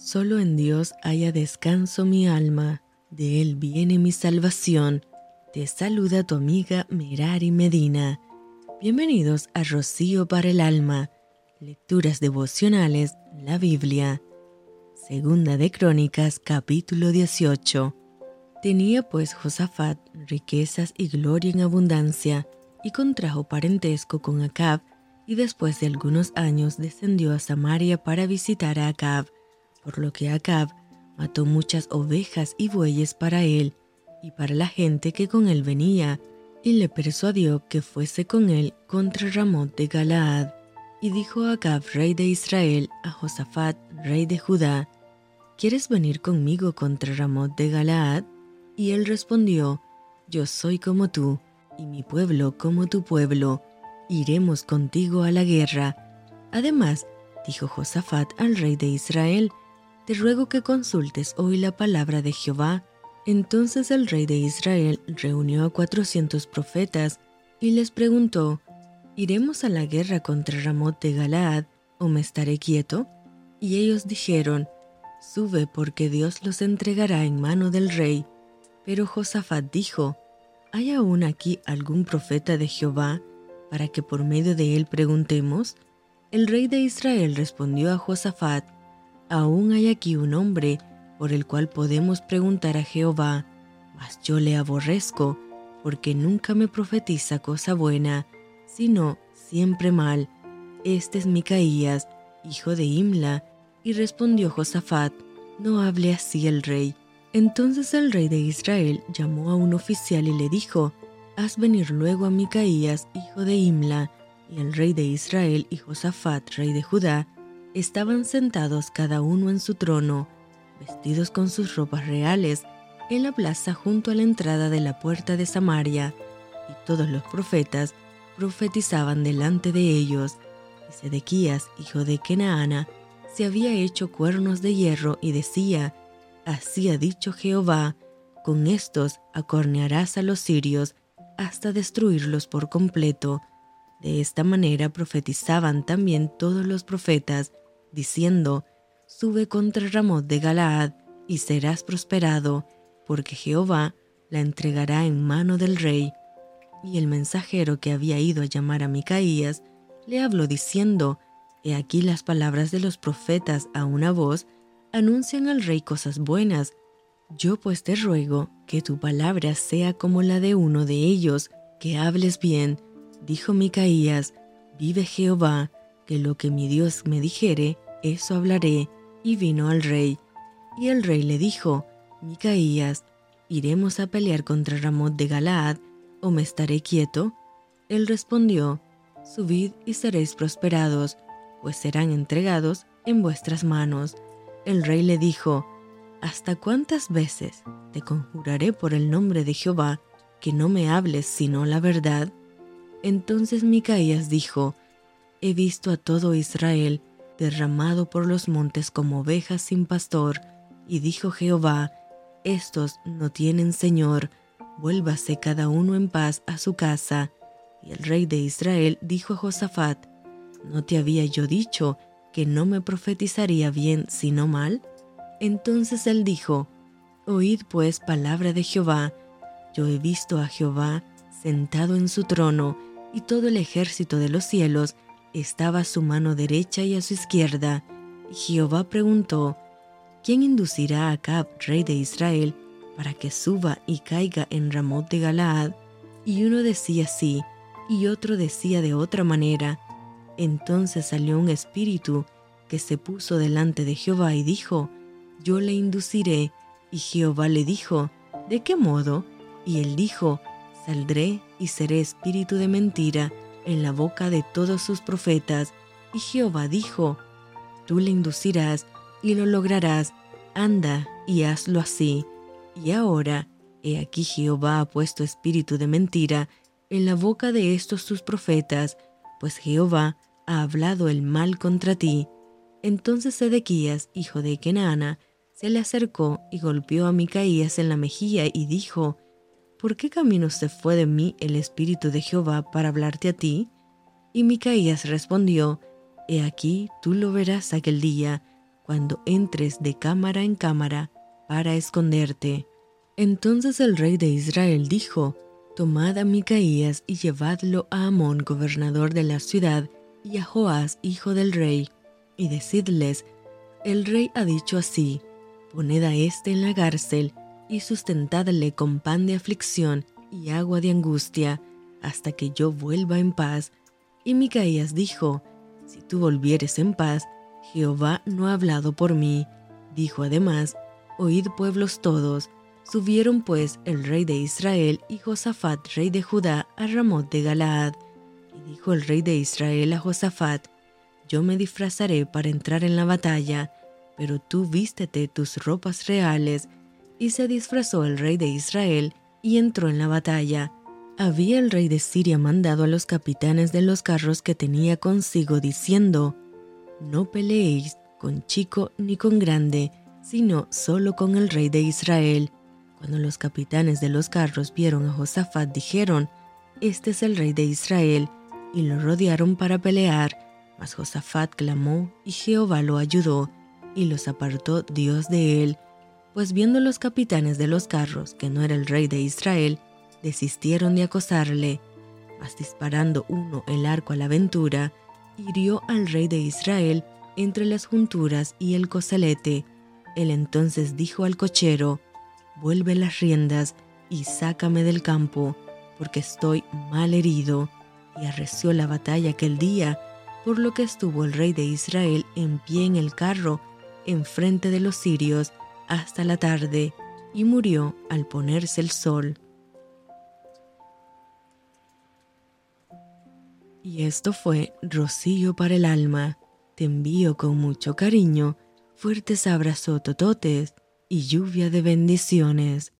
Solo en Dios haya descanso mi alma, de Él viene mi salvación. Te saluda tu amiga Merari Medina. Bienvenidos a Rocío para el Alma, Lecturas Devocionales, la Biblia. Segunda de Crónicas, capítulo 18. Tenía pues Josafat riquezas y gloria en abundancia, y contrajo parentesco con Acab, y después de algunos años descendió a Samaria para visitar a Acab, por lo que Acab mató muchas ovejas y bueyes para él y para la gente que con él venía, y le persuadió que fuese con él contra Ramón de Galaad. Y dijo Acab, rey de Israel, a Josafat, rey de Judá, ¿Quieres venir conmigo contra Ramón de Galaad? Y él respondió, Yo soy como tú, y mi pueblo como tu pueblo, iremos contigo a la guerra. Además, dijo Josafat al rey de Israel, te ruego que consultes hoy la palabra de Jehová. Entonces el rey de Israel reunió a cuatrocientos profetas y les preguntó, ¿Iremos a la guerra contra Ramot de Galaad o me estaré quieto? Y ellos dijeron, Sube porque Dios los entregará en mano del rey. Pero Josafat dijo, ¿Hay aún aquí algún profeta de Jehová para que por medio de él preguntemos? El rey de Israel respondió a Josafat, Aún hay aquí un hombre por el cual podemos preguntar a Jehová, mas yo le aborrezco, porque nunca me profetiza cosa buena, sino siempre mal. Este es Micaías, hijo de Imla. Y respondió Josafat, no hable así el rey. Entonces el rey de Israel llamó a un oficial y le dijo, haz venir luego a Micaías, hijo de Imla. Y el rey de Israel y Josafat, rey de Judá, estaban sentados cada uno en su trono, vestidos con sus ropas reales, en la plaza junto a la entrada de la puerta de Samaria, y todos los profetas profetizaban delante de ellos, y Sedequías, hijo de Kenaana, se había hecho cuernos de hierro y decía, Así ha dicho Jehová, con estos acornearás a los sirios hasta destruirlos por completo. De esta manera profetizaban también todos los profetas, diciendo, Sube contra Ramot de Galaad y serás prosperado, porque Jehová la entregará en mano del rey. Y el mensajero que había ido a llamar a Micaías le habló diciendo, He aquí las palabras de los profetas a una voz anuncian al rey cosas buenas. Yo pues te ruego que tu palabra sea como la de uno de ellos, que hables bien. Dijo Micaías, vive Jehová, que lo que mi Dios me dijere, eso hablaré. Y vino al rey. Y el rey le dijo, Micaías, ¿iremos a pelear contra Ramot de Galaad, o me estaré quieto? Él respondió, Subid y seréis prosperados, pues serán entregados en vuestras manos. El rey le dijo, ¿Hasta cuántas veces te conjuraré por el nombre de Jehová que no me hables sino la verdad? Entonces Micaías dijo, He visto a todo Israel derramado por los montes como ovejas sin pastor, y dijo Jehová, Estos no tienen Señor, vuélvase cada uno en paz a su casa. Y el rey de Israel dijo a Josafat, ¿no te había yo dicho que no me profetizaría bien sino mal? Entonces él dijo, Oíd pues palabra de Jehová, yo he visto a Jehová sentado en su trono, y todo el ejército de los cielos estaba a su mano derecha y a su izquierda. Jehová preguntó, ¿quién inducirá a Acab, rey de Israel, para que suba y caiga en Ramot de Galaad? Y uno decía sí, y otro decía de otra manera. Entonces salió un espíritu que se puso delante de Jehová y dijo, Yo le induciré. Y Jehová le dijo, ¿de qué modo? Y él dijo, Saldré y seré espíritu de mentira en la boca de todos sus profetas. Y Jehová dijo, Tú le inducirás y lo lograrás, anda y hazlo así. Y ahora, he aquí Jehová ha puesto espíritu de mentira en la boca de estos tus profetas, pues Jehová ha hablado el mal contra ti. Entonces Sedequías, hijo de Kenaana, se le acercó y golpeó a Micaías en la mejilla y dijo, ¿por qué camino se fue de mí el Espíritu de Jehová para hablarte a ti? Y Micaías respondió, He aquí tú lo verás aquel día, cuando entres de cámara en cámara para esconderte. Entonces el rey de Israel dijo, Tomad a Micaías y llevadlo a Amón, gobernador de la ciudad, y a Joás, hijo del rey, y decidles, el rey ha dicho así, poned a éste en la cárcel y sustentadle con pan de aflicción y agua de angustia, hasta que yo vuelva en paz. Y Micaías dijo, si tú volvieres en paz, Jehová no ha hablado por mí. Dijo además, oíd pueblos todos. Subieron pues el rey de Israel y Josafat, rey de Judá, a Ramot de Galaad. Y dijo el rey de Israel a Josafat, yo me disfrazaré para entrar en la batalla, pero tú vístete tus ropas reales. Y se disfrazó el rey de Israel y entró en la batalla. Había el rey de Siria mandado a los capitanes de los carros que tenía consigo, diciendo, No peleéis con chico ni con grande, sino solo con el rey de Israel. Cuando los capitanes de los carros vieron a Josafat, dijeron, Este es el rey de Israel, y lo rodearon para pelear. Mas Josafat clamó, y Jehová lo ayudó, y los apartó Dios de él. Pues viendo los capitanes de los carros que no era el rey de Israel, desistieron de acosarle, mas disparando uno el arco a la aventura, hirió al rey de Israel entre las junturas y el coselete. Él entonces dijo al cochero, vuelve las riendas y sácame del campo, porque estoy mal herido. Y arreció la batalla aquel día, por lo que estuvo el rey de Israel en pie en el carro, enfrente de los sirios, hasta la tarde, y murió al ponerse el sol. Y esto fue Rocío para el alma. Te envío con mucho cariño, fuertes abrazos tototes y lluvia de bendiciones.